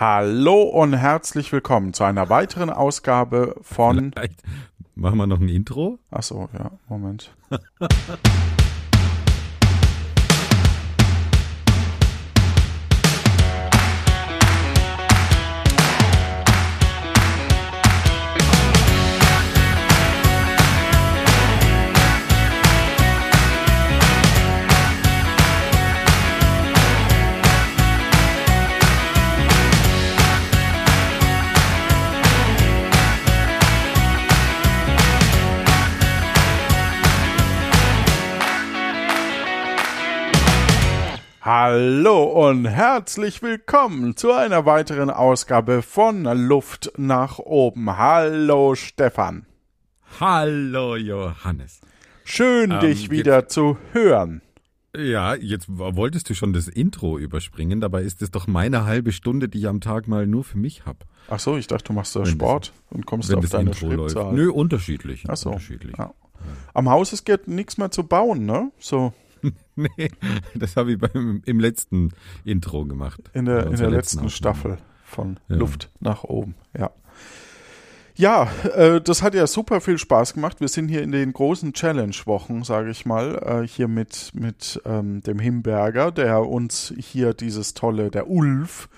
Hallo und herzlich willkommen zu einer weiteren Ausgabe von. Vielleicht machen wir noch ein Intro. Achso, ja, Moment. Hallo und herzlich willkommen zu einer weiteren Ausgabe von Luft nach oben. Hallo Stefan. Hallo Johannes. Schön, Ähm, dich wieder zu hören. Ja, jetzt wolltest du schon das Intro überspringen, dabei ist es doch meine halbe Stunde, die ich am Tag mal nur für mich hab. Ach so, ich dachte, du machst da Wenn das- Sport und kommst auf das deine Intro läuft. Schrittzahl. Nö, unterschiedlich. Ach so. Unterschiedlich. Ja. Am Haus ist geht nichts mehr zu bauen, ne? So Nee, das habe ich beim, im letzten Intro gemacht. in der, in der letzten Aufnahme. Staffel von Ja. Luft nach oben, ja. Ja, äh, das hat ja super viel Spaß gemacht. Wir sind hier in den großen Challenge-Wochen, sage ich mal, äh, hier mit, mit ähm, dem Himberger, der uns hier dieses tolle, der Ulf,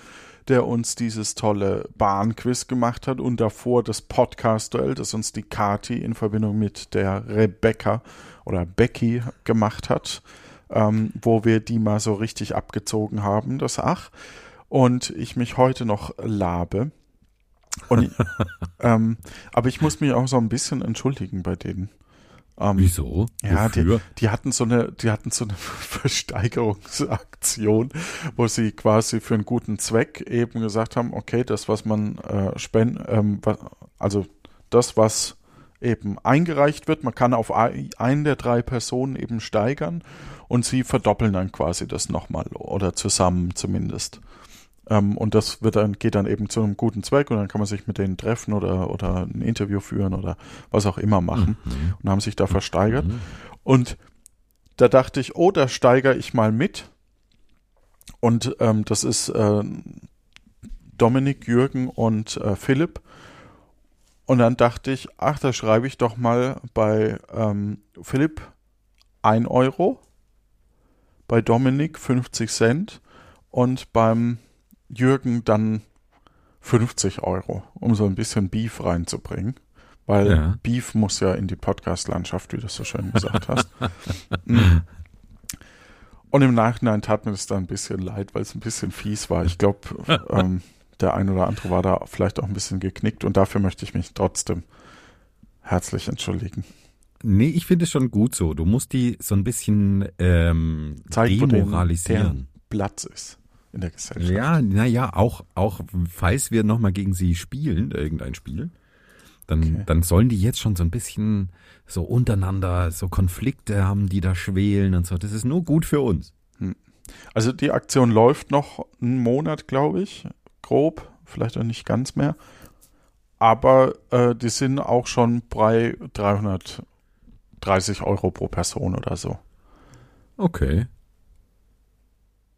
der uns dieses tolle Bahnquiz gemacht hat und davor das Podcast-Duell, das uns die Kati in Verbindung mit der Rebecca oder Becky gemacht hat, ähm, wo wir die mal so richtig abgezogen haben, das Ach. Und ich mich heute noch labe. Und, ähm, aber ich muss mich auch so ein bisschen entschuldigen bei denen. Ähm, Wieso? ja, die, die hatten so eine, die hatten so eine Versteigerungsaktion, wo sie quasi für einen guten Zweck eben gesagt haben, okay, das, was man äh, spenden, ähm, also das, was eben eingereicht wird, man kann auf ein- einen der drei Personen eben steigern und sie verdoppeln dann quasi das nochmal oder zusammen zumindest. Ähm, und das wird dann, geht dann eben zu einem guten Zweck und dann kann man sich mit denen treffen oder, oder ein Interview führen oder was auch immer machen Mhm. und haben sich da versteigert. Mhm. Und da dachte ich, oh, da steigere ich mal mit. Und ähm, das ist äh, Dominik, Jürgen und äh, Philipp. Und dann dachte ich, ach, da schreibe ich doch mal bei ähm, Philipp 1 Euro, bei Dominik 50 Cent und beim Jürgen dann 50 Euro, um so ein bisschen Beef reinzubringen. Weil Ja. Beef muss ja in die Podcast-Landschaft, wie du so schön gesagt hast. Mm. Und im Nachhinein tat mir das dann ein bisschen leid, weil es ein bisschen fies war. Ich glaube, ähm, der ein oder andere war da vielleicht auch ein bisschen geknickt und dafür möchte ich mich trotzdem herzlich entschuldigen. Nee, ich finde es schon gut so. Du musst die so ein bisschen ähm, Zeigt, demoralisieren. Platz ist in der Gesellschaft. Ja, naja, auch, auch falls wir nochmal gegen sie spielen, irgendein Spiel, dann, Okay. dann sollen die jetzt schon so ein bisschen so untereinander, so Konflikte haben, die da schwelen und so. Das ist nur gut für uns. Also die Aktion läuft noch einen Monat, glaube ich, grob, vielleicht auch nicht ganz mehr. Aber äh, die sind auch schon bei 330 Euro pro Person oder so. Okay.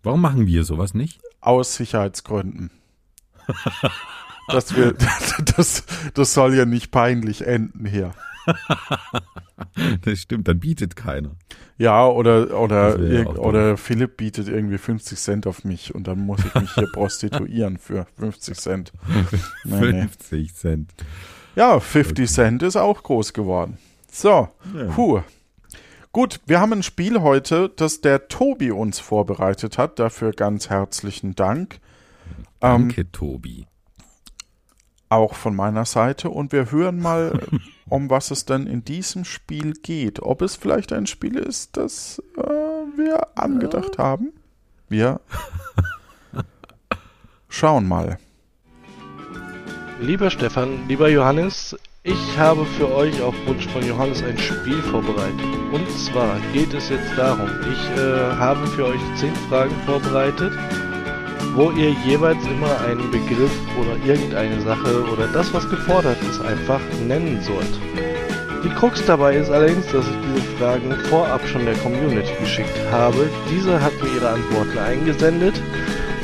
Warum machen wir sowas nicht? Aus Sicherheitsgründen. das, wir, das, das soll ja nicht peinlich enden hier. Das stimmt, dann bietet keiner. Ja, oder, oder, ja oder Philipp bietet irgendwie 50 Cent auf mich und dann muss ich mich hier prostituieren für 50 Cent. Nee, nee. 50 Cent. Ja, 50 Cent ist auch groß geworden. So, Ja. puh. Gut, wir haben ein Spiel heute, das der Tobi uns vorbereitet hat. Dafür ganz herzlichen Dank. Ähm, Danke, Tobi. auch von meiner Seite. Und wir hören mal, um was es denn in diesem Spiel geht. Ob es vielleicht ein Spiel ist, das äh, wir angedacht haben. Wir schauen mal. Lieber Stefan, lieber Johannes, ich habe für euch auf Wunsch von Johannes ein Spiel vorbereitet. Und zwar geht es jetzt darum, ich äh, habe für euch zehn Fragen vorbereitet, wo ihr jeweils immer einen Begriff oder irgendeine Sache oder das, was gefordert ist, einfach nennen sollt. Die Krux dabei ist allerdings, dass ich diese Fragen vorab schon der Community geschickt habe. Diese hat mir ihre Antworten eingesendet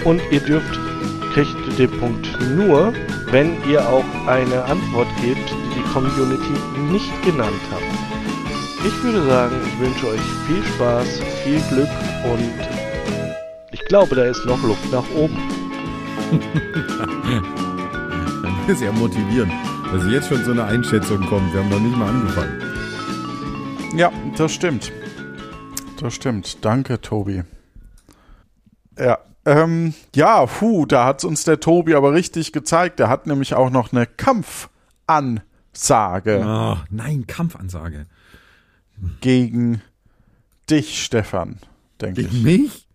und ihr dürft kriegt den Punkt nur, wenn ihr auch eine Antwort gebt, die die Community nicht genannt hat. Ich würde sagen, ich wünsche euch viel Spaß, viel Glück und ich glaube, da ist noch Luft nach oben. Sehr motivierend, dass jetzt schon so eine Einschätzung kommt. Wir haben noch nicht mal angefangen. Ja, das stimmt. Das stimmt. Danke, Tobi. Ja, ähm, ja, puh, da hat uns der Tobi aber richtig gezeigt. Der hat nämlich auch noch eine Kampfansage Oh, nein, Kampfansage. gegen dich, Stefan, denke Gegen ich. mich?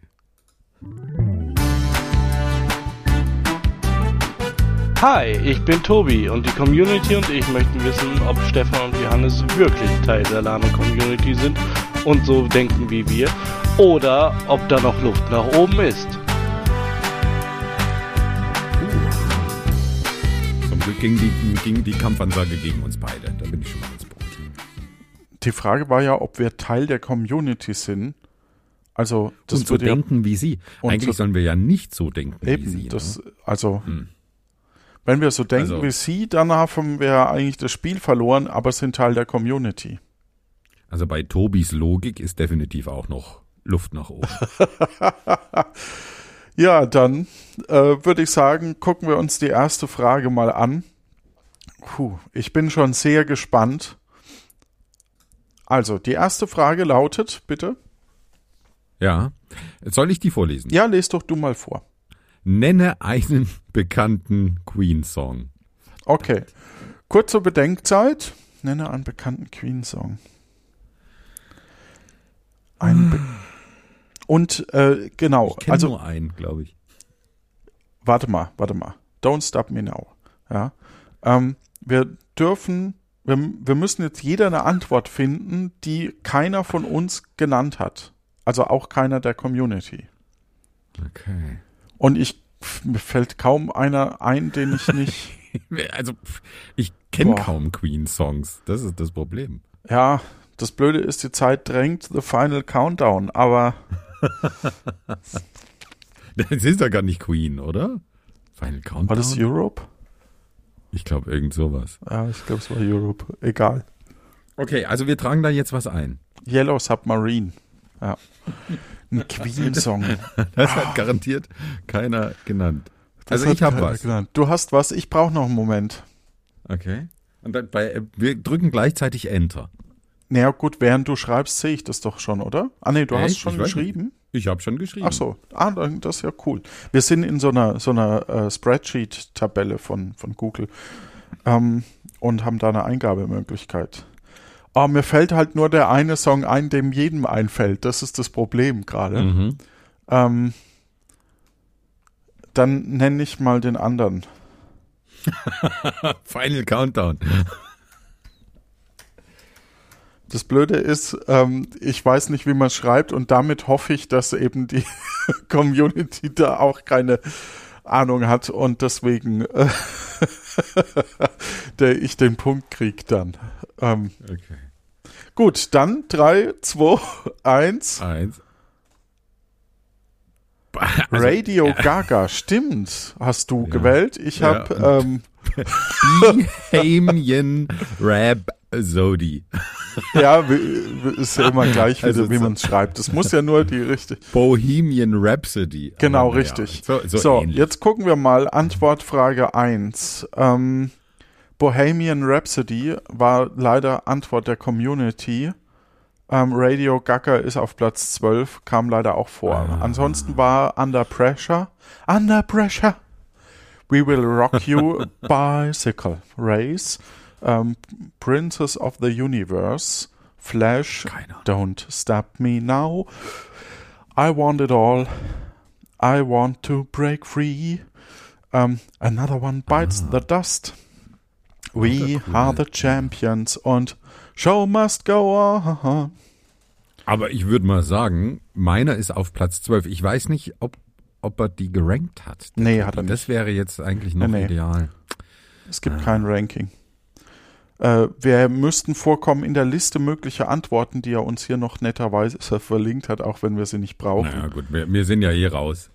Hi, ich bin Tobi und die Community und ich möchten wissen, ob Stefan und Johannes wirklich Teil der Lama Community sind und so denken wie wir oder ob da noch Luft nach oben ist. Ging die, ging die Kampfansage gegen uns beide. Da bin ich schon mal ganz beruhigt. Die Frage war ja, ob wir Teil der Community sind. Also, das und so würde ja denken wie sie. Und Eigentlich so- sollen wir ja nicht so denken wie Eben, sie. das, ne? also, Hm. wenn wir so denken Also- wie sie, dann haben wir eigentlich das Spiel verloren, aber sind Teil der Community. Also bei Tobis Logik ist definitiv auch noch Luft nach oben. Ja, dann äh, würde ich sagen, gucken wir uns die erste Frage mal an. Puh, ich bin schon sehr gespannt. Also, die erste Frage lautet, bitte. ja. Soll ich die vorlesen? Ja, les doch du mal vor. Nenne einen bekannten Queen-Song. Okay. Kurze Bedenkzeit. Nenne einen bekannten Queen-Song. Ein Be Und äh, genau, Ich also nur einen, glaube ich. warte mal, warte mal. Don't stop me now. Ja. Ähm, wir dürfen, wir, wir müssen jetzt jeder eine Antwort finden, die keiner von uns genannt hat. Also auch keiner der Community. Okay. Und ich, mir fällt kaum einer ein, den ich nicht. Also, ich kenne kaum Queen-Songs. Das ist das Problem. ja, das Blöde ist, die Zeit drängt, the final countdown, aber Das ist doch gar nicht Queen, oder? Final Countdown? war das Europe? Ich glaube, irgend sowas. Ja, ich glaube, es war Europe. Egal. Okay, also wir tragen da jetzt was ein. Yellow Submarine. Ja. Ein Queen-Song. Das hat garantiert keiner genannt. Das also ich habe was. genannt. Du hast was, ich brauche noch einen Moment. Okay. Und dann bei, wir drücken gleichzeitig Enter. Naja, gut, während du schreibst, sehe ich das doch schon, oder? Ah, nee, du hast Echt? schon Ich geschrieben. Ich habe schon geschrieben. Ach so, ah, dann, das ist ja cool. Wir sind in so einer, so einer äh, Spreadsheet-Tabelle von, von Google ähm, und haben da eine Eingabemöglichkeit. Aber mir fällt halt nur der eine Song ein, dem jedem einfällt. Das ist das Problem gerade. Mhm. Ähm, dann nenne ich mal den anderen. Final Countdown. Das Blöde ist, ähm, ich weiß nicht, wie man schreibt und damit hoffe ich, dass eben die Community da auch keine Ahnung hat und deswegen äh, der ich den Punkt krieg dann. Ähm, Okay. gut, dann 3, 2, 1. Eins. Also, Radio Gaga, stimmt, hast du gewählt. Ich Ja, habe ähm, Bohemian Rhapsody. ja, ist ja immer gleich, wie, Also wie man es schreibt. Es muss ja nur die richtige. Bohemian Rhapsody. Genau, Aber richtig. So, so, So, jetzt gucken wir mal. Antwortfrage 1. Ähm, Bohemian Rhapsody war leider Antwort der Community. Ähm, Radio Gaga ist auf Platz 12, kam leider auch vor. Ah. Ansonsten war Under Pressure. Under Pressure. We Will Rock You Bicycle Race. Ähm, Princess of the Universe. Flash. Don't Stop Me Now. I Want It All. I Want to Break Free. Um, another One Bites the Dust. We cool. are the champions und Show must go on. Aber ich würde mal sagen, meiner ist auf Platz 12. Ich weiß nicht, ob, ob er die gerankt hat. Nee, hat er Das wäre jetzt eigentlich noch Nee, nee. ideal. Es gibt kein Ranking. Äh, wir müssten vorkommen in der Liste möglicher Antworten, die er uns hier noch netterweise verlinkt hat, auch wenn wir sie nicht brauchen. Naja, gut, wir, wir sind ja eh raus.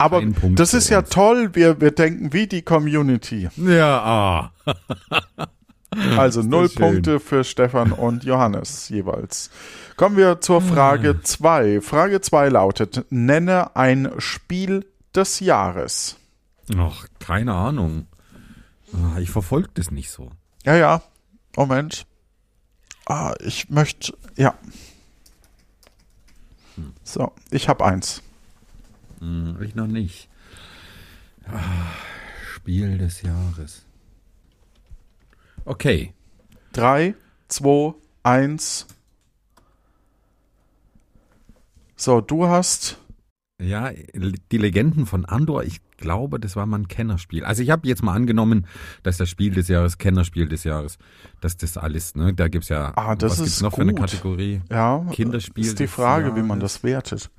Aber das ist ja uns. toll, wir, wir denken wie die Community. Ja, ah. Also null schön. Punkte für Stefan und Johannes jeweils. Kommen wir zur Frage 2. Frage 2 lautet, nenne ein Spiel des Jahres. Ach, keine Ahnung. Ah, Ich verfolge das nicht so. Ja, ja. Moment. Ah, ich möchte, ja. So, ich habe eins. Hm, ich noch nicht. Ah, Spiel des Jahres. Okay. Drei, zwei, eins. So, du hast. Ja, die Legenden von Andor, ich glaube, das war mal ein Kennerspiel. Also ich habe jetzt mal angenommen, dass das Spiel des Jahres, Kennerspiel des Jahres, dass das alles, ne? Da gibt's ja, Ah, das was ist gibt's noch für eine gut. Kategorie? Ja, Kinderspiel ist die Frage, wie man das wertet.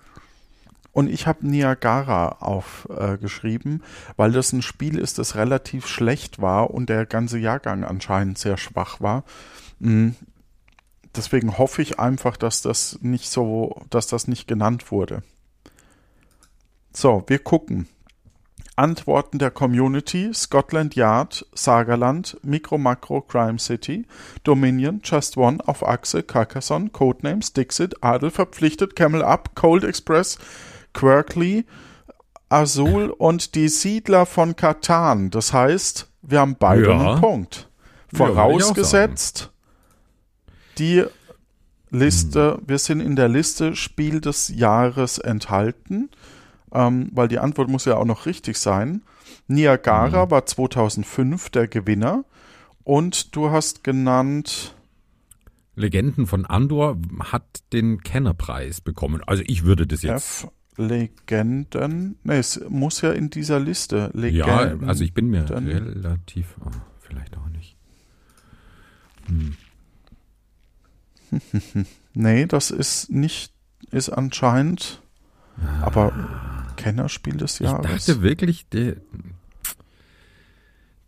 Und ich habe Niagara aufgeschrieben, äh, weil das ein Spiel ist, das relativ schlecht war und der ganze Jahrgang anscheinend sehr schwach war. Mm. Deswegen hoffe ich einfach, dass das nicht so, dass das nicht genannt wurde. So, wir gucken. Antworten der Community: Scotland Yard, Sagerland, Micro Macro Crime City, Dominion, Just One, Auf Achse, Carcassonne, Codenames, Dixit, Adel verpflichtet, Camel Up, Cold Express, Quirkly, Azul und die Siedler von Katan. Das heißt, wir haben beide Ja. einen Punkt. Ja, Vorausgesetzt, die Liste, wir sind in der Liste Spiel des Jahres enthalten, ähm, weil die Antwort muss ja auch noch richtig sein. Niagara war 2005 der Gewinner und du hast genannt, Legenden von Andor hat den Kennerpreis bekommen. Also ich würde das jetzt. F. Legenden. Ne, es muss ja in dieser Liste. ja, Legenden. also ich bin mir dann- relativ. Oh, vielleicht auch nicht. Nee, das ist nicht, ist anscheinend, aber Kennerspiel des Ich Jahres. dachte wirklich, der,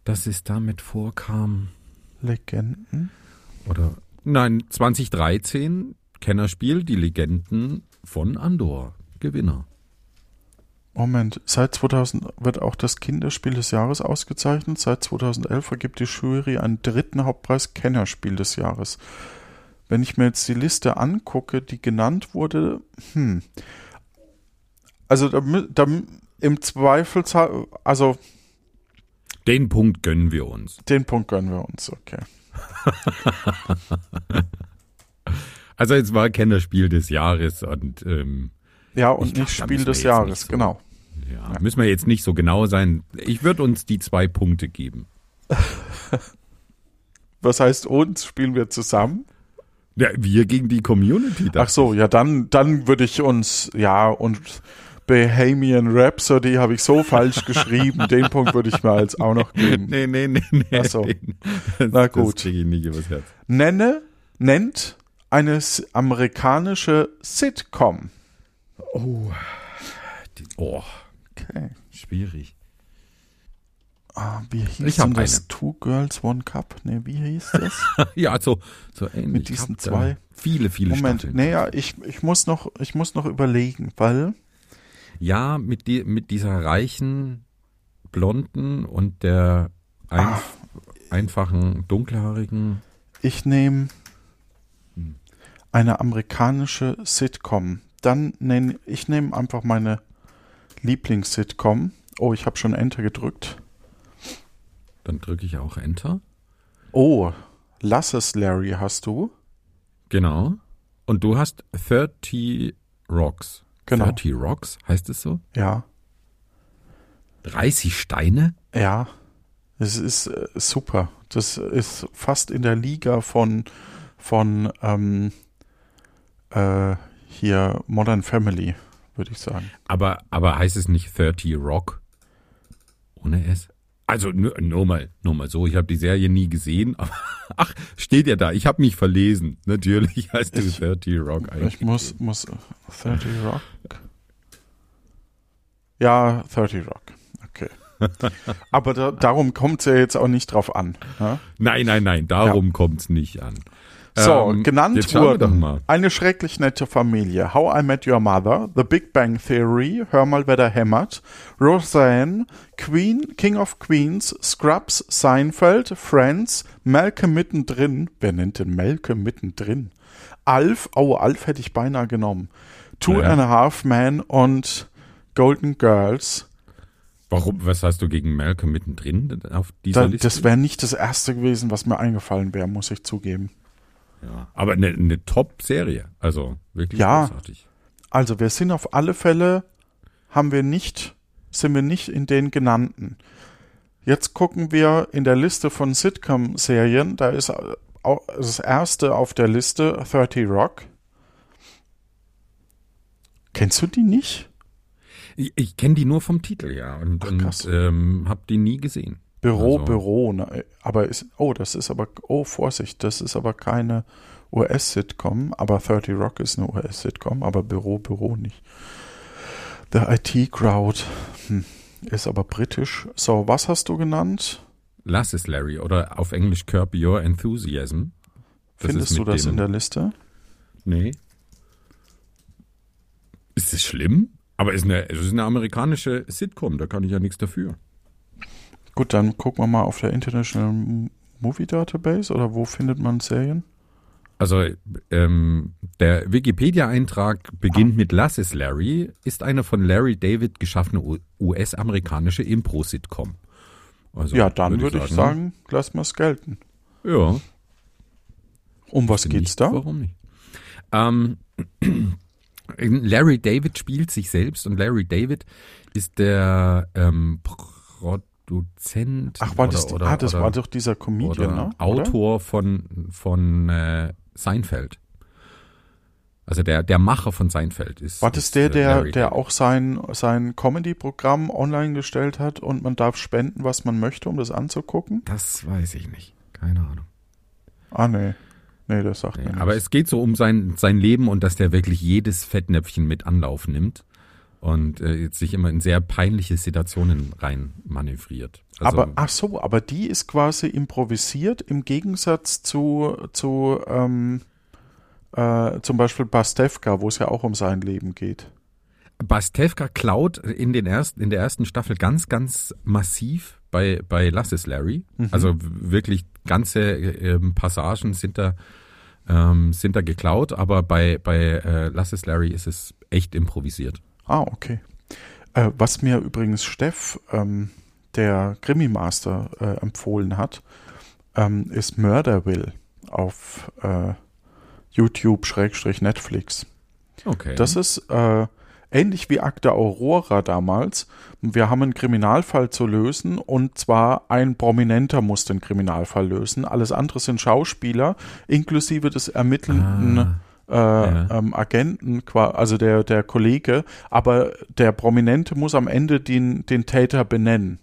dass es damit vorkam. Legenden. Oder nein, 2013 Kennerspiel, die Legenden von Andor. Gewinner. Moment, seit 2000 wird auch das Kinderspiel des Jahres ausgezeichnet. Seit 2011 vergibt die Jury einen dritten Hauptpreis Kennerspiel des Jahres. Wenn ich mir jetzt die Liste angucke, die genannt wurde, hm. Also da, da, im Zweifelsfall, also Den Punkt gönnen wir uns. den Punkt gönnen wir uns, okay. Also es war Kennerspiel des Jahres und ähm, Ja, und glaub, nicht Spiel des jetzt Jahres, so- genau. ja, müssen wir jetzt nicht so genau sein. Ich würde uns die zwei Punkte geben. Was heißt uns? Spielen wir zusammen? Ja, wir gegen die Community. Ach so, ja, dann, dann würde ich uns, ja, und Bahamian Rhapsody habe ich so falsch geschrieben. Den Punkt würde ich mir als auch noch geben. Nee, nee, nee, nee. Ach so. Das, Na gut. Nenne, nennt eine amerikanische Sitcom. Die, oh, Okay. schwierig. Ah, wie hieß Ich denn das? eine. Two Girls, One Cup? Ne, wie hieß das? Ja, so, so ähnlich. Mit diesen zwei- Viele, viele Moment, Staffeln. naja, ich, ich muss noch, ich muss noch überlegen, weil, Ja, mit, die, mit dieser reichen Blonden und der einf einfachen dunkelhaarigen. ich nehme Hm. eine amerikanische Sitcom. Dann nenne ich nehme einfach meine Lieblings-Sitcom. Oh, ich habe schon Enter gedrückt. Dann drücke ich auch Enter. Oh, lass es, Larry, hast du? Genau. Und du hast 30 Rocks. Genau. 30 Rocks, heißt es so? Ja, 30 Steine? ja. Es ist äh, super. Das ist fast in der Liga von, von ähm, äh, hier Modern Family, würde ich sagen. Aber, aber heißt es nicht 30 Rock? Ohne S? Also nur, mal, nur mal so. Ich habe die Serie nie gesehen. Aber, ach, steht ja da. Ich habe mich verlesen. Natürlich heißt es Ich- 30 Rock eigentlich. Ich muss, muss 30 Rock. Ja, 30 Rock. Okay. Aber da, darum kommt es ja jetzt auch nicht drauf an. Ja? Nein, nein, nein. Darum kommt's nicht an. So, Ähm, genannt wurden eine schrecklich nette Familie, How I Met Your Mother, The Big Bang Theory, Hör mal, wer da hämmert, Roseanne, Queen, King of Queens, Scrubs, Seinfeld, Friends, Malcolm mittendrin, wer nennt denn Malcolm mittendrin? Alf, oh, Alf hätte ich beinahe genommen, Two Ja. and a Half Men und Golden Girls. Warum, was hast du gegen Malcolm mittendrin auf dieser Da, Liste? das wäre nicht das erste gewesen, was mir eingefallen wäre, muss ich zugeben. Ja. Aber eine, eine Top-Serie. Also wirklich Ja. großartig. Also wir sind auf alle Fälle, haben wir nicht, sind wir nicht in den genannten. Jetzt gucken wir in der Liste von Sitcom-Serien, da ist äh, au- das erste auf der Liste 30 Rock. Kennst du die nicht? Ich, ich kenne die nur vom Titel, ja. Und, Ach, und ähm, habe die nie gesehen. Büro, Also- Büro, ne? aber ist, oh, das ist aber, oh, Vorsicht, das ist aber keine US-Sitcom, aber 30 Rock ist eine US-Sitcom, aber Büro, Büro nicht. The IT Crowd hm, ist aber britisch. So, was hast du genannt? Lass es, Larry. Oder auf Englisch Curb Your Enthusiasm. Das Findest du das in der Liste? Nee. Ist es schlimm? Aber es ist, eine, es ist eine amerikanische Sitcom, da kann ich ja nichts dafür. Gut, dann gucken wir mal auf der International Movie Database oder wo findet man Serien? Also ähm, der Wikipedia-Eintrag beginnt mit Lass es Larry, ist eine von Larry David geschaffene US-amerikanische Impro-Sitcom. Also, ja, dann würde ich sagen, lass mal es gelten. Ja, Um was geht's ich, da? Warum nicht? Ähm, Larry David spielt sich selbst und Larry David ist der ähm, Produzent. Ach, war oder, das, die, oder, ah, das oder, war doch dieser Comedian, oder ne? Autor von, von äh, Seinfeld. Also der, der Macher von Seinfeld ist. War das ist, der, äh, der, der auch sein, sein Comedy-Programm online gestellt hat und man darf spenden, was man möchte, um das anzugucken? Das weiß ich nicht. Keine Ahnung. Ah, nee. Nee, das sagt Nee, mir aber nichts. es geht so um sein, sein Leben und dass der wirklich jedes Fettnäpfchen mit Anlauf nimmt und äh, sich immer in sehr peinliche Situationen rein manövriert. Also, aber, ach so, aber die ist quasi improvisiert im Gegensatz zu, zu ähm, äh, zum Beispiel Pastewka, wo es ja auch um sein Leben geht. Bastevka klaut in, den ersten, in der ersten Staffel ganz, ganz massiv bei, bei Lass es Larry. Mhm. Also wirklich ganze äh, ähm, Passagen sind da, ähm, sind da geklaut, aber bei, bei äh, Lass es Larry ist es echt improvisiert. Ah, okay. Äh, was mir übrigens Steff, ähm, der Krimi-Master, äh, empfohlen hat, ähm, ist Murder Will auf äh, YouTube-Netflix. Okay. Das ist äh, ähnlich wie Akte Aurora damals. Wir haben einen Kriminalfall zu lösen und zwar ein Prominenter muss den Kriminalfall lösen. Alles andere sind Schauspieler, inklusive des ermittelnden Ah, äh, ja. ähm, Agenten, also der, der Kollege, aber der Prominente muss am Ende den, den Täter benennen.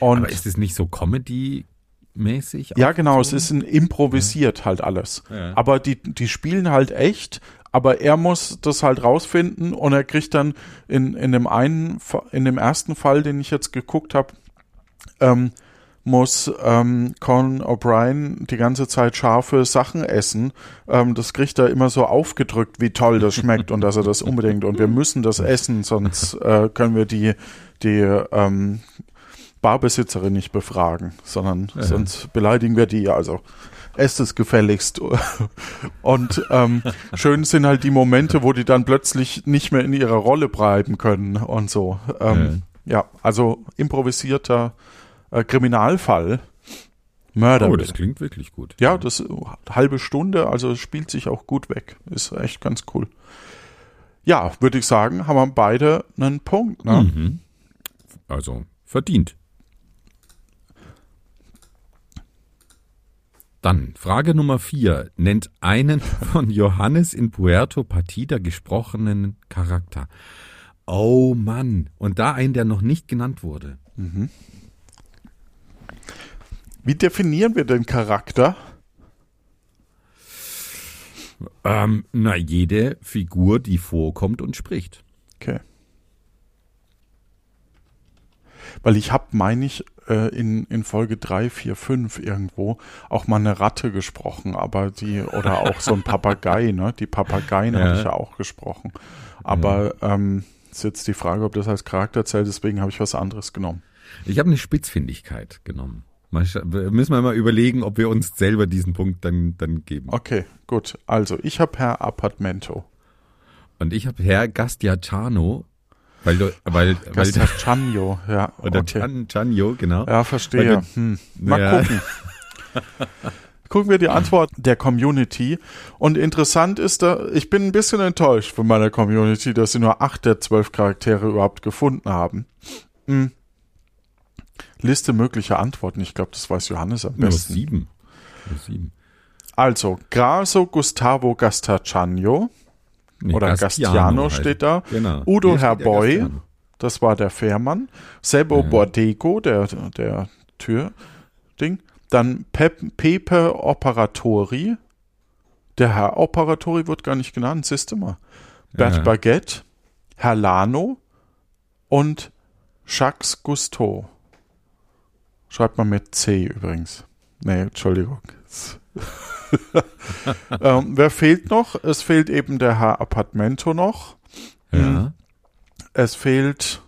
Und aber ist es nicht so Comedy-mäßig? ja, genau, es ist ein improvisiert halt alles. Ja. Aber die, die spielen halt echt, aber er muss das halt rausfinden und er kriegt dann in, in dem einen, in dem ersten Fall, den ich jetzt geguckt habe, ähm, muss ähm, Conan O'Brien die ganze Zeit scharfe Sachen essen. Ähm, das kriegt er immer so aufgedrückt, wie toll das schmeckt und dass er das unbedingt und wir müssen das essen, sonst äh, können wir die, die ähm, Barbesitzerin nicht befragen, sondern Ja. sonst beleidigen wir die. Also esst es gefälligst. Und ähm, schön sind halt die Momente, wo die dann plötzlich nicht mehr in ihrer Rolle bleiben können und so. Ähm, ja. also improvisierter äh, Kriminalfall. Mörder. Oh, das klingt wirklich gut. ja, das halbe Stunde, also es spielt sich auch gut weg. Ist echt ganz cool. Ja, würde ich sagen, haben wir beide einen Punkt. Ne? Mhm. Also verdient. Dann Frage Nummer vier. Nennt einen von Johannes in Puerto Partida gesprochenen Charakter. Oh Mann. Und da einen, der noch nicht genannt wurde. Wie definieren wir den Charakter? Ähm, na, jede Figur, die vorkommt und spricht. Okay. Weil ich habe, meine ich, äh, in, in Folge 3, 4, 5 irgendwo auch mal eine Ratte gesprochen, aber die, oder auch so ein Papagei, ne? Die Papageien Ja. habe ich ja auch gesprochen. Aber ähm, ist jetzt die Frage, ob das als Charakter zählt, deswegen habe ich was anderes genommen. Ich habe eine Spitzfindigkeit genommen. Mal müssen wir mal überlegen, ob wir uns selber diesen Punkt dann, dann geben. Okay, gut. Also, ich habe Herr Apartmento. Und ich habe Herr Gastiacciano, weil du, weil, weil Gastacciano, ja. oder okay. Gian, Gianio, genau. Ja, verstehe. Weil Hm. Mal Ja. gucken. Gucken wir die Antwort der Community. Und interessant ist da, ich bin ein bisschen enttäuscht von meiner Community, dass sie nur acht der zwölf Charaktere überhaupt gefunden haben. Hm. Liste möglicher Antworten. Ich glaube, das weiß Johannes am Nur besten. sieben. Nur sieben. Also, Graso Gustavo Gastacciano Nee, oder Gastiano heißt steht da. Genau. Udo Herboy. Gastiano. Das war der Fährmann. Sebo Ja. Bordego, der, der Türding. Dann Pep, Pepe Operatori. Der Herr Operatori wird gar nicht genannt, siehst du mal. Bert Ja. Baguette, Herr Lano und Jacques Cousteau. Schreibt man mit C übrigens. Nee, Entschuldigung. ähm, wer fehlt noch? Es fehlt eben der Herr Apartmento noch. Ja. Es fehlt,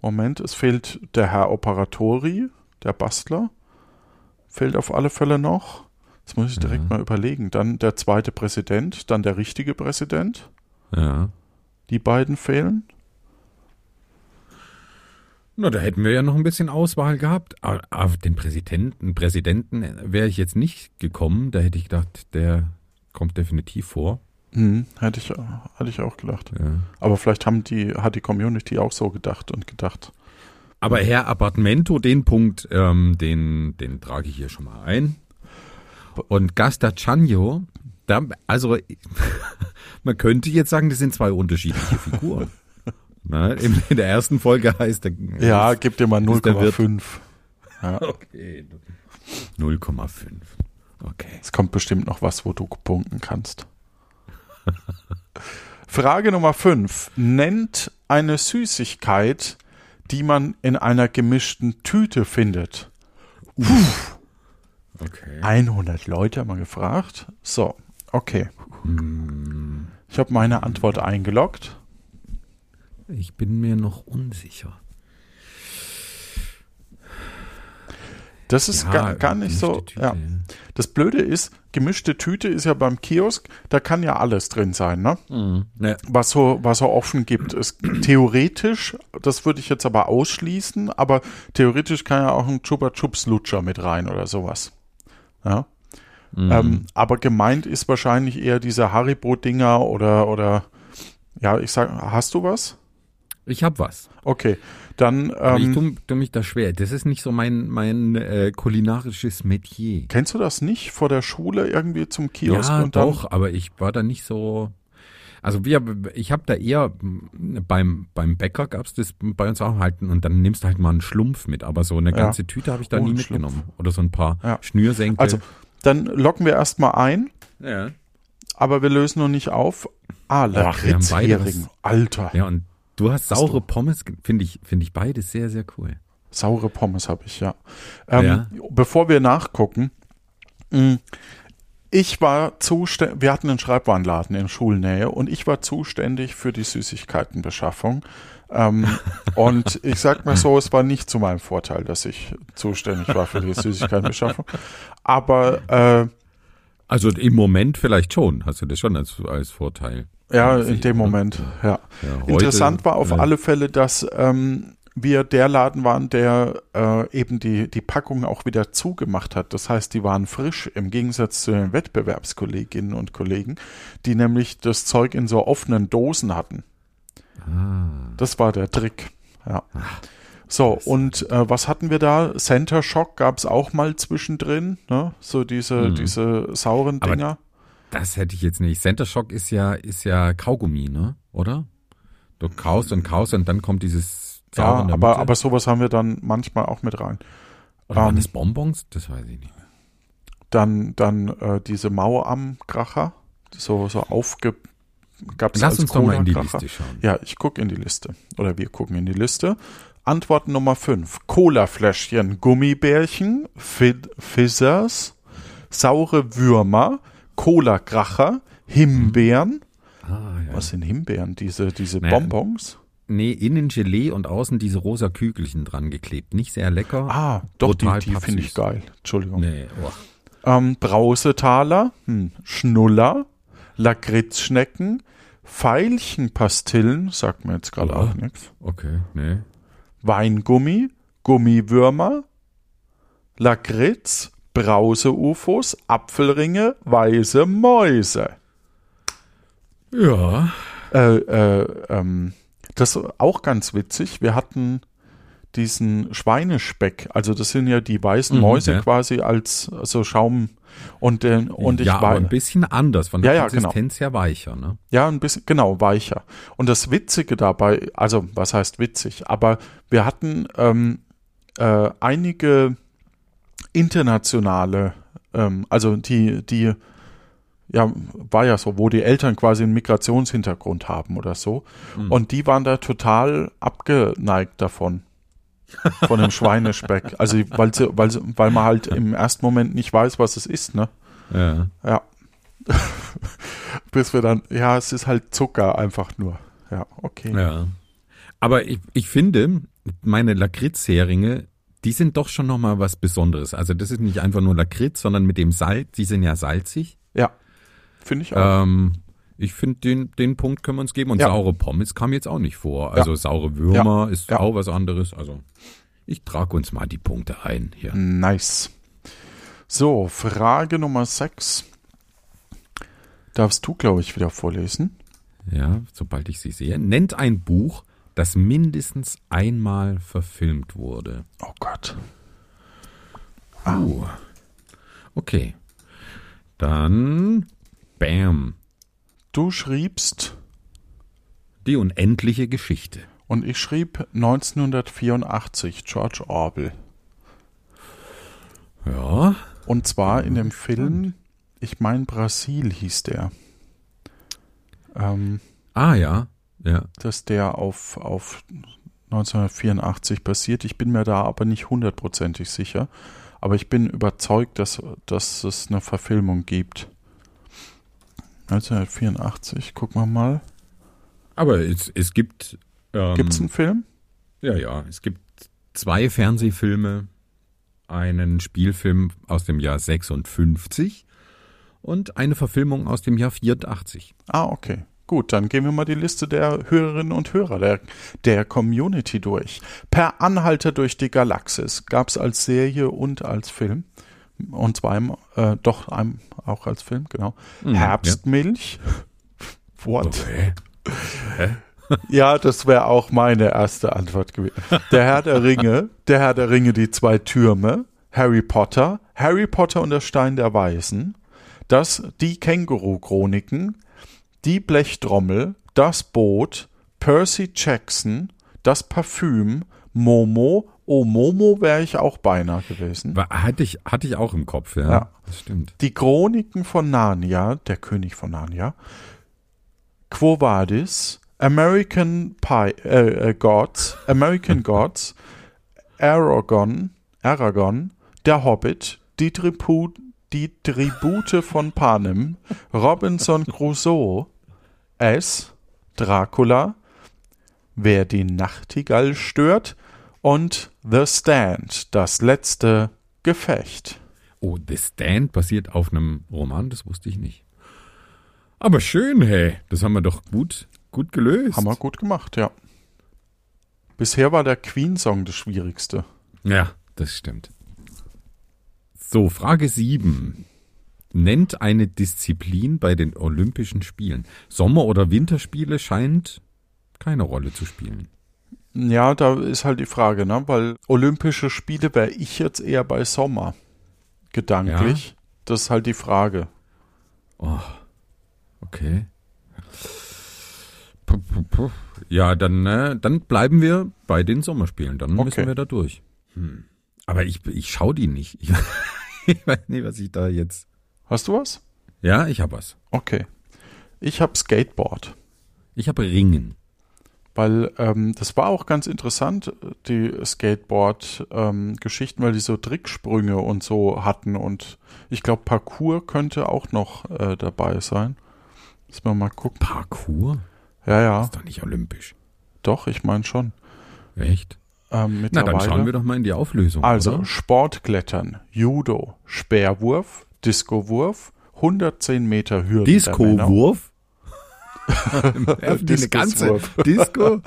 Moment, es fehlt der Herr Operatori, der Bastler. Fehlt auf alle Fälle noch. Das muss ich direkt mal überlegen. Dann der zweite Präsident, dann der richtige Präsident. Ja. Die beiden fehlen. Na, da hätten wir ja noch ein bisschen Auswahl gehabt. Aber Auf den Präsidenten, Präsidenten wäre ich jetzt nicht gekommen. Da hätte ich gedacht, der kommt definitiv vor. Hm, hätte ich, hatte ich auch gedacht. Ja. Aber vielleicht haben die, hat die Community auch so gedacht und gedacht. Aber Herr Apartmento, den Punkt, ähm, den, den trage ich hier schon mal ein. Und Gastacciano, da, also man könnte jetzt sagen, das sind zwei unterschiedliche Figuren. Na, in, in der ersten Folge heißt er. Ja, gib dir mal ist der Wirt. 0,5. Ja, Okay. 0,5. Okay. es kommt bestimmt noch was, wo du punkten kannst. Frage Nummer 5. Nennt eine Süßigkeit, die man in einer gemischten Tüte findet. Okay. 100 Leute haben wir gefragt. So, okay. Ich habe meine Antwort eingeloggt. Ich bin mir noch unsicher. Das ist gar, gar nicht so. Tüte, Ja. Das Blöde ist, gemischte Tüte ist ja beim Kiosk, da kann ja alles drin sein, ne? Mhm. Ja. Was so, was so offen gibt. Es, theoretisch, das würde ich jetzt aber ausschließen, aber theoretisch kann ja auch ein Chupa Chups Lutscher mit rein oder sowas. Ja. Mhm. Ähm, aber gemeint ist wahrscheinlich eher diese Haribo-Dinger oder, oder, ja, ich sag, hast du was? Ich habe was. Okay, dann, Aber ich ähm, tue tu mich da schwer. Das ist nicht so mein, mein äh, kulinarisches Metier. kennst du das nicht vor der Schule irgendwie zum Kiosk ja, und dann? doch, aber ich war da nicht so. Also wir, ich habe da eher beim beim Bäcker gab's das bei uns auch halt und dann nimmst du halt mal einen Schlumpf mit, aber so eine Ja. ganze Tüte habe ich da Oh, nie mitgenommen oder so ein paar Ja. Schnürsenkel. Also, dann locken wir erstmal ein, ja. aber wir lösen noch nicht auf. Ah, Lakritzhering. Alter, ja und du hast Hast saure du? Pommes, finde ich finde ich beides sehr sehr cool. saure Pommes habe ich, ja. Ähm, Ja. Bevor wir nachgucken, mh, ich war zuständig, wir hatten einen Schreibwarenladen in Schulnähe und ich war zuständig für die Süßigkeitenbeschaffung. Ähm, und ich sag mal so, es war nicht zu meinem Vorteil, dass ich zuständig war für die Süßigkeitenbeschaffung. Aber äh, Also im Moment vielleicht schon, hast du das schon als als Vorteil. Ja, Ja, in dem ne? Moment, ja. Ja, heute, Interessant war auf äh, alle Fälle, dass ähm, wir der Laden waren, der äh, eben die, die Packung auch wieder zugemacht hat. Das heißt, die waren frisch im Gegensatz zu den Wettbewerbskolleginnen und Kollegen, die nämlich das Zeug in so offenen Dosen hatten. Ah. Das war der Trick. Ja. So, und äh, was hatten wir da? Center Shock gab es auch mal zwischendrin, ne? So diese, Mhm. diese sauren Aber Dinger. Das hätte ich jetzt nicht. Center Shock ist ja, ist ja Kaugummi, ne? Oder? Du kaust und kaust und dann kommt dieses Ja, Saure in der aber, Mitte. aber sowas haben wir dann manchmal auch mit rein. Oder waren ähm, das Bonbons? Das weiß ich nicht. Dann, dann äh, diese Mauer-Am-Kracher, so, so aufge... Gab's Lass uns doch mal in die. Liste schauen. Ja, ich gucke in die Liste. Oder wir gucken in die Liste. Antwort Nummer 5. Colafläschchen, Gummibärchen, Fizzers, saure Würmer, Cola-Kracher, Himbeeren. Ah, ja. Was sind Himbeeren? Diese, diese Naja. Bonbons? Nee, innen Gelee und außen diese rosa Kügelchen dran geklebt. Nicht sehr lecker. Ah, doch, die, die finde ich geil. Entschuldigung. Nee, oh. Ähm, Brausetaler, hm, Schnuller, Lakritzschnecken, Veilchenpastillen, sagt mir jetzt gerade auch nichts. okay, nee. Weingummi, Gummiwürmer, Lakritz, Brause-UFOs, Apfelringe, weiße Mäuse. Ja. Äh, äh, ähm, das ist auch ganz witzig. Wir hatten diesen Schweinespeck, also das sind ja die weißen Mhm, Mäuse ja. quasi als so Schaum und, den, und ich ja, war aber ein bisschen anders, von der Ja, ja, genau. Konsistenz her weicher, ne? Ja, ein bisschen, genau, weicher. Und das Witzige dabei, also was heißt witzig, aber wir hatten ähm, äh, einige internationale, ähm, also die, die, ja, war ja so, wo die Eltern quasi einen Migrationshintergrund haben oder so. Und die waren da total abgeneigt davon. Von dem Schweinespeck. Also, weil, sie, weil, sie, weil man halt im ersten Moment nicht weiß, was es ist, ne? Ja. Ja. Bis wir dann, ja, es ist halt Zucker einfach nur. Ja, okay. Ja. Aber ich, ich finde, meine Lakritz-Heringe, die sind doch schon nochmal was Besonderes. Also das ist nicht einfach nur Lakritz, sondern mit dem Salz, die sind ja salzig. Ja, finde ich auch. Ähm, ich finde, den, den Punkt können wir uns geben. Und Ja. saure Pommes kam jetzt auch nicht vor. Also saure Würmer ist Ja. auch was anderes. Also ich trage uns mal die Punkte ein hier. Nice. So, Frage Nummer 6. Darfst du, glaube ich, wieder vorlesen? Ja, sobald ich sie sehe. Nennt ein Buch, das mindestens einmal verfilmt wurde. Oh Gott. Uh. Okay. Dann Bam. Du schriebst Die unendliche Geschichte. und ich schrieb 1984 George Orwell. Ja. Und zwar in dem Film, ich meine Brasil hieß der. Ähm, Ah ja. Ja. dass der auf, auf 1984 basiert. Ich bin mir da aber nicht hundertprozentig sicher. Aber ich bin überzeugt, dass, dass es eine Verfilmung gibt. 1984, gucken wir mal. Aber es, es gibt. Ähm, Gibt es einen Film? Ja, ja. Es gibt zwei Fernsehfilme, einen Spielfilm aus dem Jahr 56 und eine Verfilmung aus dem Jahr 84. Ah, okay. Gut, dann gehen wir mal die Liste der Hörerinnen und Hörer der, der Community durch. Per Anhalter durch die Galaxis gab es als Serie und als Film. Und zwar im, äh, doch einem, auch als Film, genau. Mhm, Herbstmilch. What? Okay. Ja, das wäre auch meine erste Antwort gewesen. Der Herr der Ringe, der Herr der Ringe, die zwei Türme, Harry Potter, Harry Potter und der Stein der Weisen, das, die Känguru-Chroniken, die Blechtrommel, das Boot, Percy Jackson, das Parfüm, Momo, oh, Momo wäre ich auch beinahe gewesen. War, hatte, ich, hatte ich auch im Kopf, ja. Ja. Das stimmt. Die Chroniken von Narnia, der König von Narnia, Quo Vadis, American Pie, äh, äh, Gods, American Gods, Aragon, Aragon, Der Hobbit, die, Tribu die Tribute von Panem, Robinson Crusoe, S, Dracula, Wer die Nachtigall stört und The Stand, das letzte Gefecht. Oh, The Stand basiert auf einem Roman, das wusste ich nicht. Aber schön, hey. Das haben wir doch gut, gut gelöst. Haben wir gut gemacht, ja. Bisher war der Queen-Song das Schwierigste. Ja, das stimmt. So, Frage 7. Nennt eine Disziplin bei den Olympischen Spielen. Sommer- oder Winterspiele scheint keine Rolle zu spielen. Ja, da ist halt die Frage, ne? Weil Olympische Spiele wäre ich jetzt eher bei Sommer. Gedanklich. Das ist halt die Frage. Oh, okay. Puh, puh, puh. Ja, dann, äh, dann bleiben wir bei den Sommerspielen. Dann Okay. müssen wir da durch. Hm. Aber ich, ich schaue die nicht. Ich, ich weiß nicht, was ich da jetzt. Hast du was? Ja, ich habe was. Okay. Ich habe Skateboard. Ich habe Ringen. Weil ähm, das war auch ganz interessant, die Skateboard-Geschichten, weil die so Tricksprünge und so hatten. Und ich glaube, Parkour könnte auch noch äh, dabei sein. Müssen wir mal gucken. Parkour? Ja, ja. Ist doch nicht olympisch. Doch, ich meine schon. Echt? Ähm, Na, dann schauen wir doch mal in die Auflösung. Also oder? Sportklettern, Judo, Speerwurf, Diskowurf, 110 Meter Hürden. Disco-Wurf? Eine ganze. Disco?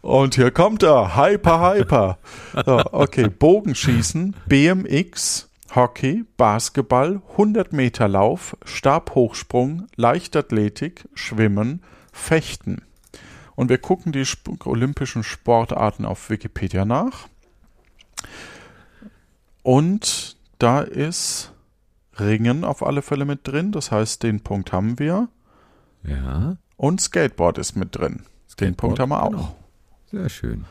Und hier kommt er, Hyper, Hyper. So, okay, Bogenschießen, BMX, Hockey, Basketball, 100 Meter Lauf, Stabhochsprung, Leichtathletik, Schwimmen, Fechten. Und wir gucken die olympischen Sportarten auf Wikipedia nach. Und da ist Ringen auf alle Fälle mit drin. Das heißt, den Punkt haben wir. Ja, Und Skateboard ist mit drin. Den Skateboard, Punkt haben wir auch. genau. sehr schön.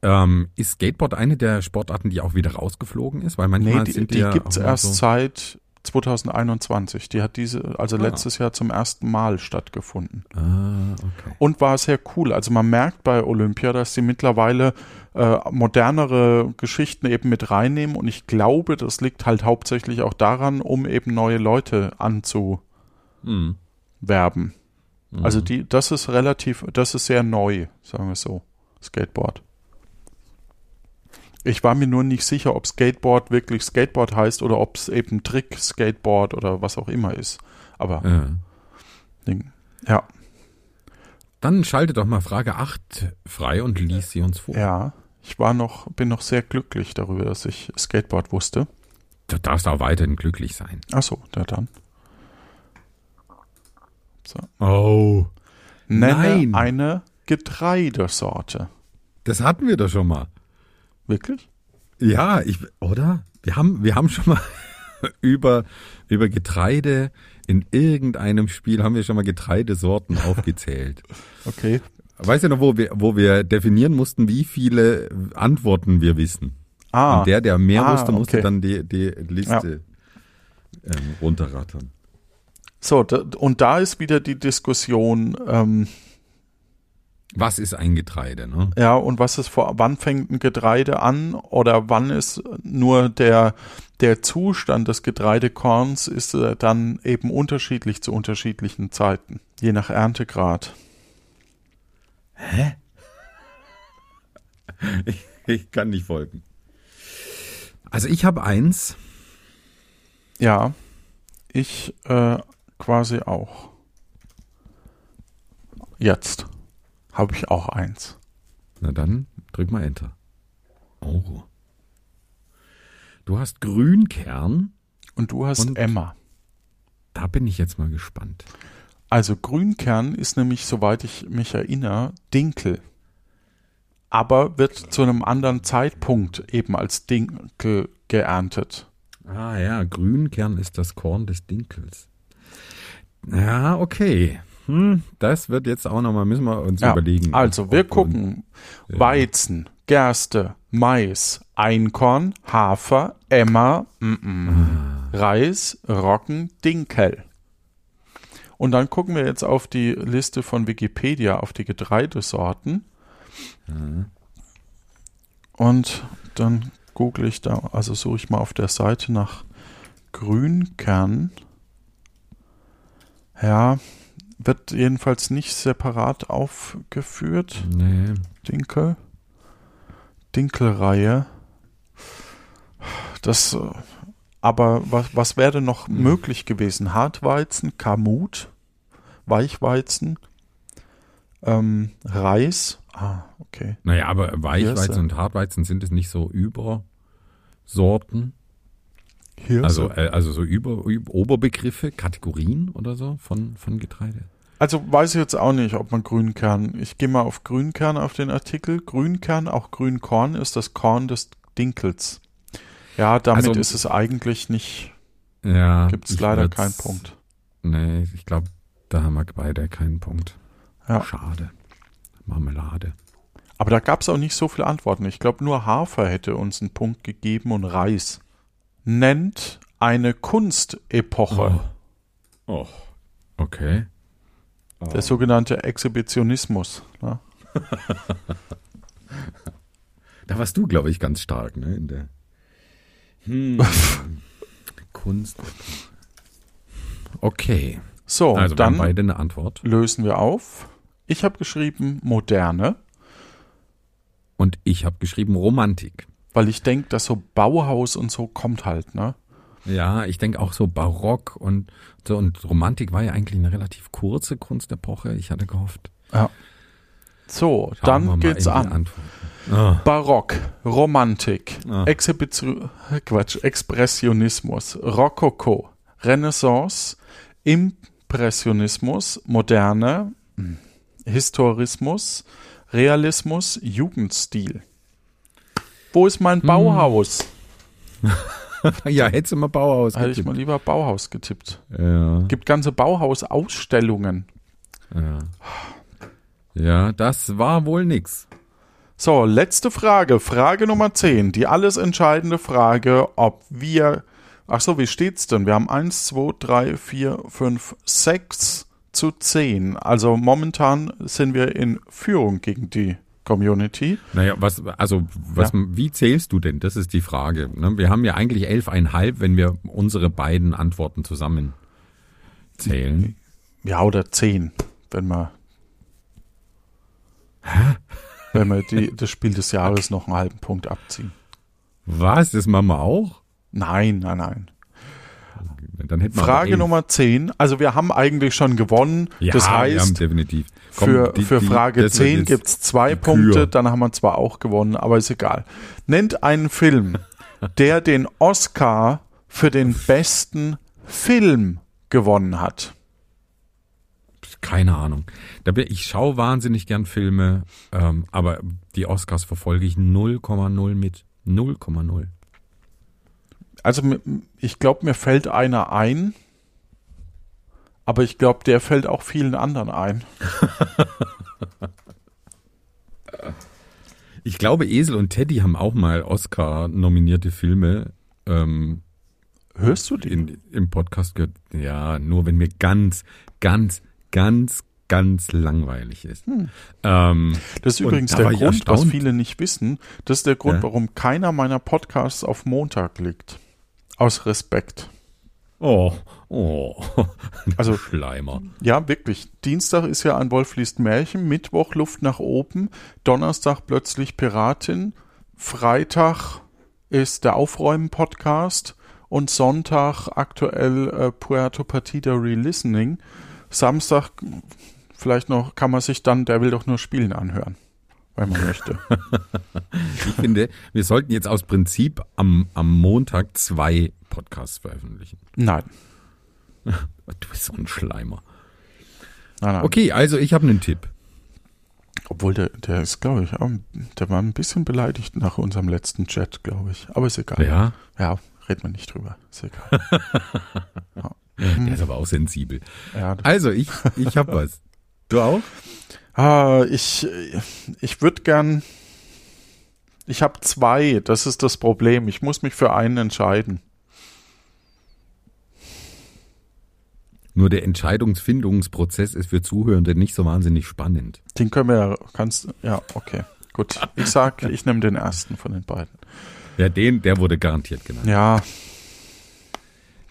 Ähm, ist Skateboard eine der Sportarten, die auch wieder rausgeflogen ist? Weil manchmal Nee, die, sind die ja gibt es erst so, seit 2021. Die hat diese, also Ah. letztes Jahr zum ersten Mal stattgefunden. Ah, okay. Und war sehr cool. Also man merkt bei Olympia, dass sie mittlerweile äh, modernere Geschichten eben mit reinnehmen. Und ich glaube, das liegt halt hauptsächlich auch daran, um eben neue Leute anzuwerben. Hm. Mhm. Also die, das ist relativ, das ist sehr neu, sagen wir so. Skateboard. Ich war mir nur nicht sicher, ob Skateboard wirklich Skateboard heißt oder ob es eben Trick Skateboard oder was auch immer ist. Aber Ja. Ja, Dann schalte doch mal Frage 8 frei und lies sie uns vor. ja, ich war noch, bin noch sehr glücklich darüber, dass ich Skateboard wusste. Du darfst auch weiterhin glücklich sein. Ach so, ja dann. So. Oh. Nenne Nein. eine Getreidesorte. Das hatten wir doch schon mal. Wirklich? Ja, ich, oder? Wir haben, wir haben schon mal über, über Getreide in irgendeinem Spiel haben wir schon mal Getreidesorten aufgezählt. Okay. Weißt du noch, wo wir, wo wir definieren mussten, wie viele Antworten wir wissen? Ah, Und der, der mehr Ah, wusste, musste okay. dann die, die Liste ähm, runterrattern. so, da, und da ist wieder die Diskussion, ähm, Was ist ein Getreide, ne? Ja, und was ist vor, wann fängt ein Getreide an oder wann ist nur der, der Zustand des Getreidekorns ist äh, dann eben unterschiedlich zu unterschiedlichen Zeiten, je nach Erntegrad. Ich, ich kann nicht folgen. Also ich habe eins. Ja, ich äh, quasi auch. Jetzt habe ich auch eins. Na dann, drück mal Enter. Oh. Du hast Grünkern. Und du hast Und? Emma. Da bin ich jetzt mal gespannt. Also Grünkern ist nämlich, soweit ich mich erinnere, Dinkel. Aber wird zu einem anderen Zeitpunkt eben als Dinkel geerntet. Ah ja, Grünkern ist das Korn des Dinkels. Ja, okay. Hm, das wird jetzt auch nochmal, müssen wir uns Ja, überlegen. also wir gucken Ja. Weizen, Gerste, Mais, Einkorn, Hafer, Emmer, mm -mm, Ah. Reis, Roggen, Dinkel. Und dann gucken wir jetzt auf die Liste von Wikipedia, auf die Getreidesorten. Und dann google ich da, also suche ich mal auf der Seite nach Grünkern. Ja, wird jedenfalls nicht separat aufgeführt. Nee. Dinkel. Dinkelreihe. Das, äh, aber was, was wäre noch möglich gewesen? Hartweizen, Kamut, Weichweizen, ähm, Reis. Ah, okay. Naja, aber Weichweizen Hirse. und Hartweizen sind es nicht so Übersorten? Hirse. Also, äh, also so Über, Über Oberbegriffe, Kategorien oder so von, von Getreide? Also weiß ich jetzt auch nicht, ob man Grünkern. Ich gehe mal auf Grünkern auf den Artikel. Grünkern, auch Grünkorn, ist das Korn des Dinkels. Ja, damit Also- ist es eigentlich nicht, Ja. gibt es leider keinen Punkt. Nee, ich glaube, da haben wir beide keinen Punkt. Ja. Schade. Marmelade. Aber da gab es auch nicht so viele Antworten. Ich glaube, nur Hafer hätte uns einen Punkt gegeben und Reis. Nennt eine Kunstepoche. Oh. oh. Okay. Der sogenannte Exhibitionismus. Ne? Da warst du, glaube ich, ganz stark, ne? In der hm. Kunst. Okay. So, Also dann beide eine Antwort. lösen wir auf. Ich habe geschrieben moderne, Und ich habe geschrieben Romantik. weil ich denke, dass so Bauhaus und so kommt halt, ne? Ja, ich denke auch so Barock und so und Romantik war ja eigentlich eine relativ kurze Kunstepoche. Ich hatte gehofft. So, Schauen dann geht's an. Antworten. Ah, Barock, Romantik, Ah. Exhibition, Quatsch, Expressionismus, Rokoko, Renaissance, Impressionismus, Moderne, hm, Historismus, Realismus, Jugendstil. Wo ist Hm. mein Bauhaus? ja, hättest du mal Bauhaus Hätte ich mal lieber Bauhaus getippt. Ja, Gibt ganze Bauhausausstellungen. ja. ja, das war wohl nix. So, letzte Frage. Frage Nummer 10. Die alles entscheidende Frage, ob wir. Ach so, wie steht's denn? Wir haben 1, 2, 3, 4, 5, 6 zu 10. Also momentan sind wir in Führung gegen die Community. Naja, was, also, was, wie zählst du denn? Das ist die Frage. Ne? Wir haben ja eigentlich elfeinhalb, wenn wir unsere beiden Antworten zusammen zählen. Ja, oder 10, wenn wir. Wenn wir die, das Spiel des Jahres noch einen halben Punkt abziehen. Was? Das machen wir auch? Nein, nein, nein. Frage elf. Nummer 10. Also wir haben eigentlich schon gewonnen. Ja, das wir haben heißt, definitiv. Komm, Für, die- für die- Frage wird 10 jetzt- gibt es zwei die Punkte, dann haben wir zwar auch gewonnen, aber ist egal. Nennt einen Film, der den Oscar für den besten Film gewonnen hat. Keine Ahnung. Ich schaue wahnsinnig gern Filme, ähm, aber die Oscars verfolge ich 0,0 mit. 0,0. Also ich glaube, mir fällt einer ein, aber ich glaube, der fällt auch vielen anderen ein. Ich glaube, Esel und Teddy haben auch mal Oscar-nominierte Filme ähm, Hörst du den? in, im Podcast gehört. Ja, nur wenn mir ganz, ganz, ganz, ganz langweilig ist. Ähm, Das ist übrigens der Grund, was viele nicht wissen. Das ist der Grund, Ja. warum keiner meiner Podcasts auf Montag liegt. Aus Respekt. oh, oh. Also Schleimer. Ja, wirklich. Dienstag ist ja ein Wolf liest Märchen, Mittwoch Luft nach oben, Donnerstag plötzlich Piratin, Freitag ist der Aufräumen-Podcast und Sonntag aktuell äh, Puerto Partida Re-Listening. Samstag vielleicht noch kann man sich dann Der will doch nur spielen anhören, wenn man möchte. Ich finde, wir sollten jetzt aus Prinzip am, am Montag zwei Podcasts veröffentlichen. Nein. Du bist so ein Schleimer. Nein, nein. Okay, also ich habe einen Tipp. Obwohl der, der ist, glaube ich, auch, der war ein bisschen beleidigt nach unserem letzten Chat, glaube ich. Aber ist egal. Ja, Ja, reden wir nicht drüber. Ist egal. der ist aber auch sensibel. Ja, Also, ich, ich habe was. Du auch? Ah, ich ich würde gern. Ich habe zwei, das ist das Problem. Ich muss mich für einen entscheiden. Nur der Entscheidungsfindungsprozess ist für Zuhörende nicht so wahnsinnig spannend. Den können wir ja, kannst, ja, okay, gut. Ich sag, ich nehme den ersten von den beiden. Ja, den, der wurde garantiert genannt. Ja.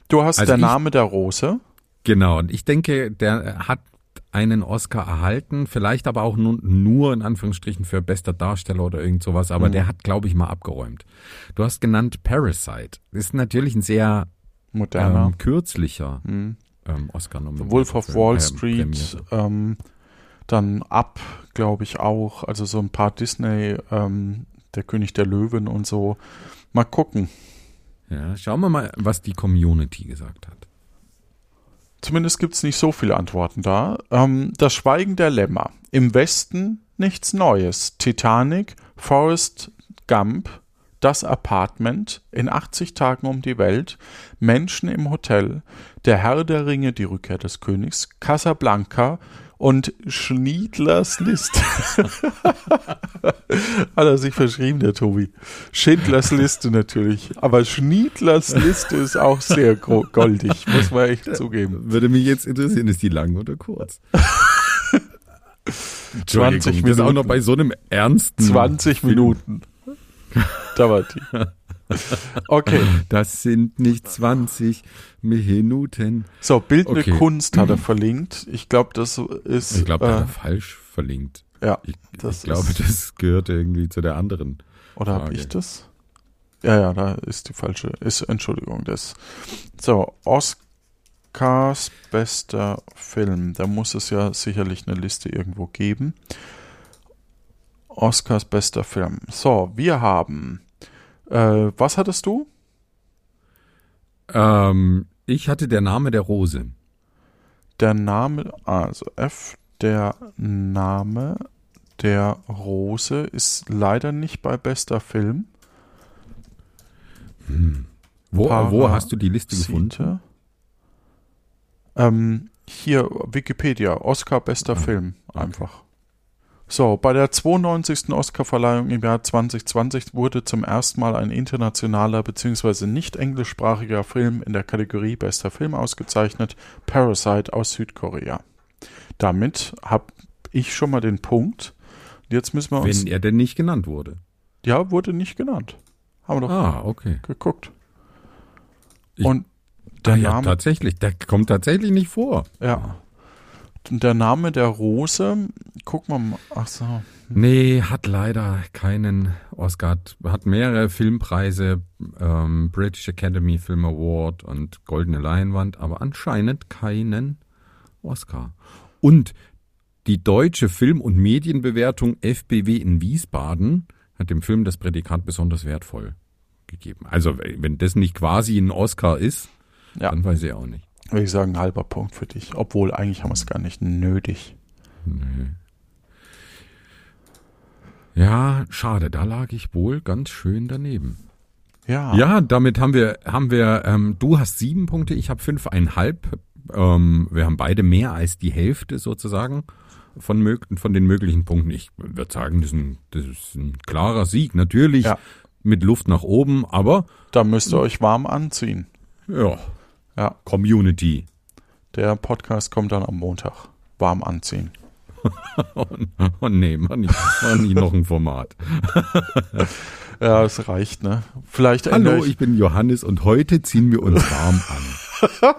Du hast Also der ich- Name der Rose. Genau, und ich denke, der hat einen Oscar erhalten, vielleicht aber auch nur, nur in Anführungsstrichen für bester Darsteller oder irgend sowas, aber der hat, glaube ich, mal abgeräumt. Du hast genannt Parasite. Das ist natürlich ein sehr Moderner. ähm, kürzlicher Hm. ähm, oscar nominierter Wolf of Wall äh, Street, ähm, dann Up, glaube ich auch. Also so ein paar Disney, ähm, der König der Löwen und so. Mal gucken. Ja, schauen wir mal, was die Community gesagt hat. Zumindest gibt es nicht so viele Antworten da. Ähm, das Schweigen der Lämmer. Im Westen nichts Neues. Titanic, Forrest Gump, Das Apartment, in 80 Tagen um die Welt, Menschen im Hotel, Der Herr der Ringe, die Rückkehr des Königs, Casablanca und Schniedlers Liste. Hat er sich verschrieben, der Tobi. Schindlers Liste natürlich. Aber Schniedlers Liste ist auch sehr goldig, muss man echt zugeben. Würde mich jetzt interessieren, ist die lang oder kurz? Entschuldigung, 20 das auch noch Minuten. bei so einem ernsten 20 Film. Da war die. Okay. Das sind nicht 20 Minuten. So, bildende Okay. Kunst hat er verlinkt. Ich glaube, das ist. Ich glaube, da hat äh, er falsch verlinkt. ja, Ich, das ich glaube, ist, das gehört irgendwie zu der anderen. Oder habe ich das? Ja, ja, da ist die falsche. Ist, Entschuldigung, das. So, Oscars bester Film. Da muss es ja sicherlich eine Liste irgendwo geben. Oscars bester Film. So, wir haben. Äh, was hattest du? Ähm, ich hatte der Name der Rose. Der Name, also F, der Name der Rose ist leider nicht bei bester Film. Wo, Para- wo hast du die Liste gefunden? Ähm, hier, Wikipedia, Oscar bester Film, einfach. So, bei der 92. Oscarverleihung im Jahr 2020 wurde zum ersten Mal ein internationaler bzw. nicht englischsprachiger Film in der Kategorie bester Film ausgezeichnet, Parasite aus Südkorea. Damit habe ich schon mal den Punkt. Jetzt müssen wir uns. Wenn er denn nicht genannt wurde. ja, wurde nicht genannt. Haben wir doch Ah, okay. geguckt. Ich- Und der ah, ja, Name. tatsächlich. Der kommt tatsächlich nicht vor. Ja. Der Name der Rose, guck mal, ach so. Nee, hat leider keinen Oscar. Hat, hat mehrere Filmpreise, ähm, British Academy Film Award und Goldene Leinwand, aber anscheinend keinen Oscar. Und die deutsche Film- und Medienbewertung FBW in Wiesbaden hat dem Film das Prädikat besonders wertvoll gegeben. Also wenn das nicht quasi ein Oscar ist, Ja. dann weiß ich auch nicht. Würde ich sagen, ein halber Punkt für dich. Obwohl, eigentlich haben wir es gar nicht nötig. Ja, schade, da lag ich wohl ganz schön daneben. Ja. Ja, damit haben wir, haben wir, ähm, du hast sieben Punkte, ich habe fünfeinhalb. Ähm, wir haben beide mehr als die Hälfte sozusagen von, mög von den möglichen Punkten. Ich würde sagen, das ist, ein, das ist ein klarer Sieg. Natürlich Ja. mit Luft nach oben, aber Da müsst ihr euch warm anziehen. ja, Ja. Community. Der Podcast kommt dann am Montag. Warm anziehen. Oh, oh nee, mach nicht noch ein Format. Ja, es reicht, ne? Vielleicht Hallo, ich bin Johannes und heute ziehen wir uns warm an.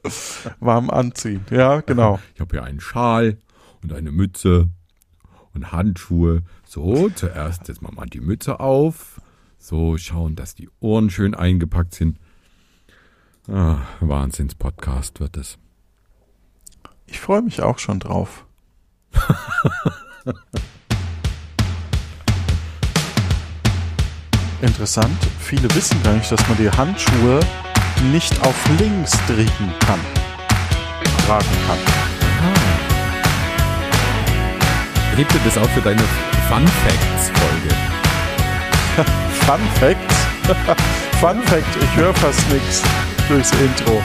warm anziehen. Ja, genau. Ich habe hier einen Schal und eine Mütze und Handschuhe. So, zuerst setzen wir mal die Mütze auf. So, schauen, dass die Ohren schön eingepackt sind. Ah, Wahnsinns-Podcast wird es. Ich freue mich auch schon drauf. Interessant. Viele wissen gar nicht, dass man die Handschuhe nicht auf links drehen kann. Tragen kann. Heb dir das auch für deine Fun Facts Folge. Fun Fact. Fun Fact, ich höre fast nichts durchs Intro.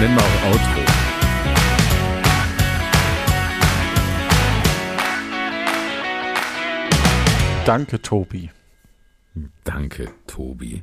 Nennen wir auch Outro. Danke, Tobi. Danke, Tobi.